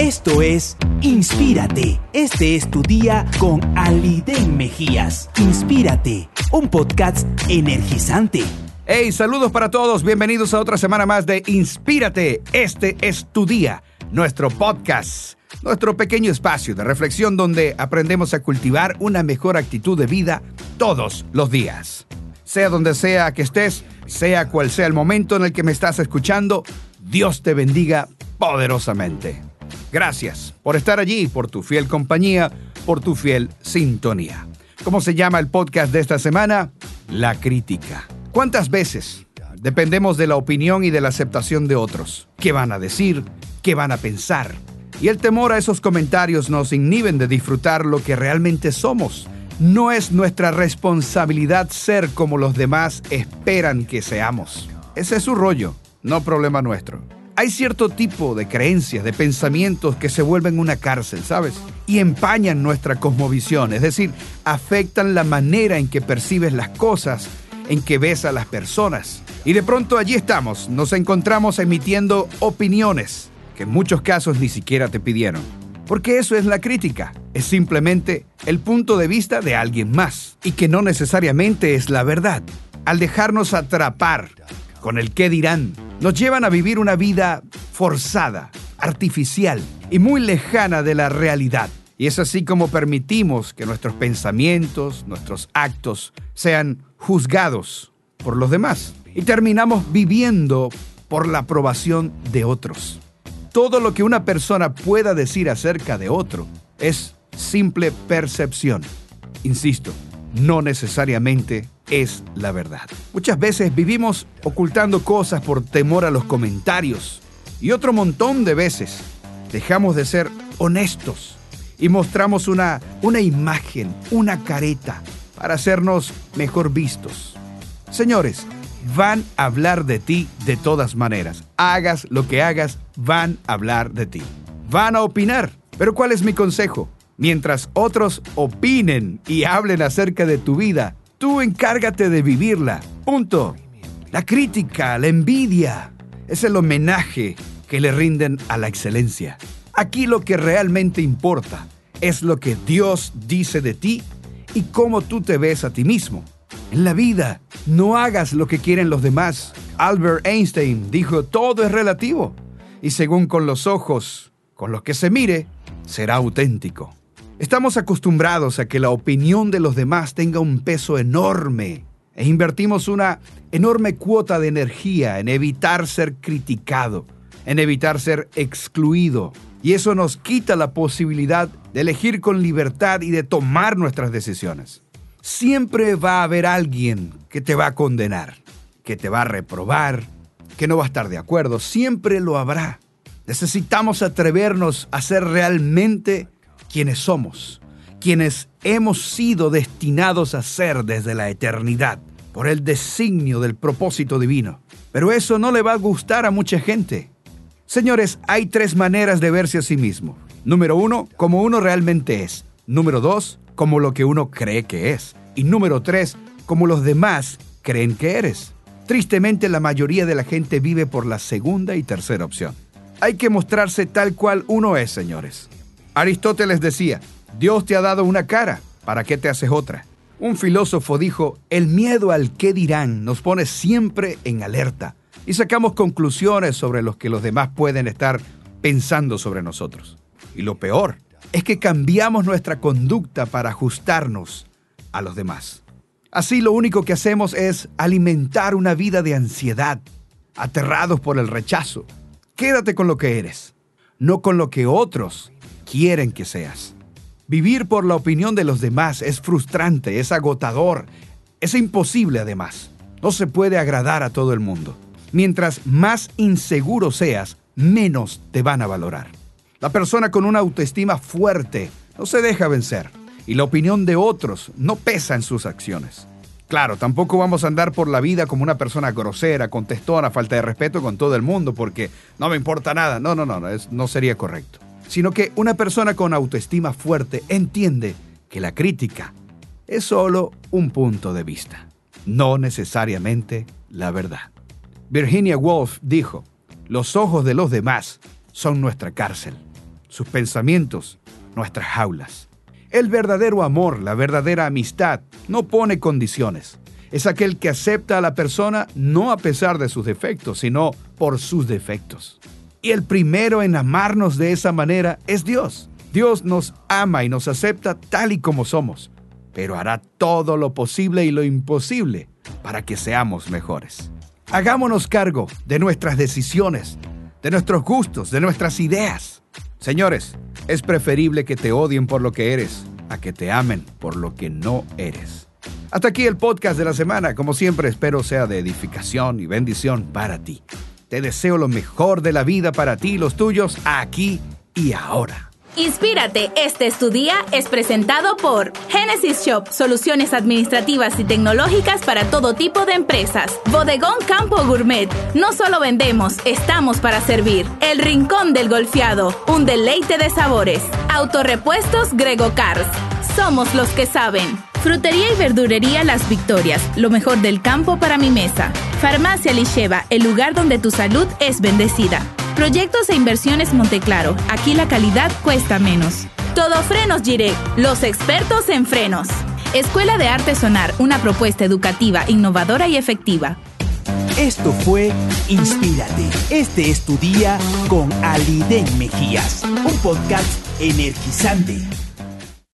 Esto es Inspírate. Este es tu día con Aliden Mejías. Inspírate, un podcast energizante. Hey, saludos para todos. Bienvenidos a otra semana más de Inspírate. Este es tu día, nuestro podcast, nuestro pequeño espacio de reflexión donde aprendemos a cultivar una mejor actitud de vida todos los días. Sea donde sea que estés, sea cual sea el momento en el que me estás escuchando, Dios te bendiga poderosamente. Gracias por estar allí, por tu fiel compañía, por tu fiel sintonía. ¿Cómo se llama el podcast de esta semana? La crítica. ¿Cuántas veces dependemos de la opinión y de la aceptación de otros? ¿Qué van a decir? ¿Qué van a pensar? Y el temor a esos comentarios nos inhiben de disfrutar lo que realmente somos. No es nuestra responsabilidad ser como los demás esperan que seamos. Ese es su rollo, no problema nuestro hay cierto tipo de creencias, de pensamientos que se vuelven una cárcel, ¿sabes? Y empañan nuestra cosmovisión, es decir, afectan la manera en que percibes las cosas, en que ves a las personas. Y de pronto allí estamos, nos encontramos emitiendo opiniones que en muchos casos ni siquiera te pidieron. Porque eso es la crítica, es simplemente el punto de vista de alguien más y que no necesariamente es la verdad. Al dejarnos atrapar con el qué dirán, nos llevan a vivir una vida forzada, artificial y muy lejana de la realidad. Y es así como permitimos que nuestros pensamientos, nuestros actos sean juzgados por los demás. Y terminamos viviendo por la aprobación de otros. Todo lo que una persona pueda decir acerca de otro es simple percepción. Insisto, no necesariamente es la verdad. Muchas veces vivimos ocultando cosas por temor a los comentarios y otro montón de veces dejamos de ser honestos y mostramos una, una imagen, una careta para hacernos mejor vistos. Señores, van a hablar de ti de todas maneras. Hagas lo que hagas, van a hablar de ti. Van a opinar. Pero ¿cuál es mi consejo? Mientras otros opinen y hablen acerca de tu vida, tú encárgate de vivirla. Punto. La crítica, la envidia, es el homenaje que le rinden a la excelencia. Aquí lo que realmente importa es lo que Dios dice de ti y cómo tú te ves a ti mismo. En la vida, no hagas lo que quieren los demás. Albert Einstein dijo, todo es relativo. Y según con los ojos con los que se mire, será auténtico. Estamos acostumbrados a que la opinión de los demás tenga un peso enorme e invertimos una enorme cuota de energía en evitar ser criticado, en evitar ser excluido. Y eso nos quita la posibilidad de elegir con libertad y de tomar nuestras decisiones. Siempre va a haber alguien que te va a condenar, que te va a reprobar, que no va a estar de acuerdo. Siempre lo habrá. Necesitamos atrevernos a ser realmente quienes somos, quienes hemos sido destinados a ser desde la eternidad, por el designio del propósito divino. Pero eso no le va a gustar a mucha gente. Señores, hay tres maneras de verse a sí mismo. Número uno, como uno realmente es. Número dos, como lo que uno cree que es. Y número tres, como los demás creen que eres. Tristemente la mayoría de la gente vive por la segunda y tercera opción. Hay que mostrarse tal cual uno es, señores. Aristóteles decía, Dios te ha dado una cara, ¿para qué te haces otra? Un filósofo dijo, el miedo al qué dirán nos pone siempre en alerta y sacamos conclusiones sobre lo que los demás pueden estar pensando sobre nosotros. Y lo peor es que cambiamos nuestra conducta para ajustarnos a los demás. Así lo único que hacemos es alimentar una vida de ansiedad, aterrados por el rechazo. Quédate con lo que eres, no con lo que otros quieren que seas. Vivir por la opinión de los demás es frustrante, es agotador, es imposible además. No se puede agradar a todo el mundo. Mientras más inseguro seas, menos te van a valorar. La persona con una autoestima fuerte no se deja vencer y la opinión de otros no pesa en sus acciones. Claro, tampoco vamos a andar por la vida como una persona grosera, contestona, falta de respeto con todo el mundo porque no me importa nada. No, no, no, no, no sería correcto sino que una persona con autoestima fuerte entiende que la crítica es solo un punto de vista, no necesariamente la verdad. Virginia Woolf dijo, los ojos de los demás son nuestra cárcel. sus pensamientos, nuestras jaulas. El verdadero amor, la verdadera amistad, no pone condiciones. Es aquel que acepta a la persona no a pesar de sus defectos, sino por sus defectos. Y el primero en amarnos de esa manera es Dios. Dios nos ama y nos acepta tal y como somos, pero hará todo lo posible y lo imposible para que seamos mejores. Hagámonos cargo de nuestras decisiones, de nuestros gustos, de nuestras ideas. Señores, es preferible que te odien por lo que eres a que te amen por lo que no eres. Hasta aquí el podcast de la semana. Como siempre, espero sea de edificación y bendición para ti. Te deseo lo mejor de la vida para ti y los tuyos aquí y ahora. Inspírate, este es tu día, es presentado por Genesis Shop, soluciones administrativas y tecnológicas para todo tipo de empresas. Bodegón Campo Gourmet, no solo vendemos, estamos para servir. El Rincón del Golfeado, un deleite de sabores. Autorepuestos Grego Cars, somos los que saben. Frutería y verdurería Las Victorias, lo mejor del campo para mi mesa. Farmacia Lisheva, el lugar donde tu salud es bendecida. Proyectos e inversiones Monteclaro. Aquí la calidad cuesta menos. Todo Frenos Girec, los expertos en frenos. Escuela de Arte Sonar, una propuesta educativa, innovadora y efectiva. Esto fue Inspírate. Este es tu día con Aliden Mejías, un podcast energizante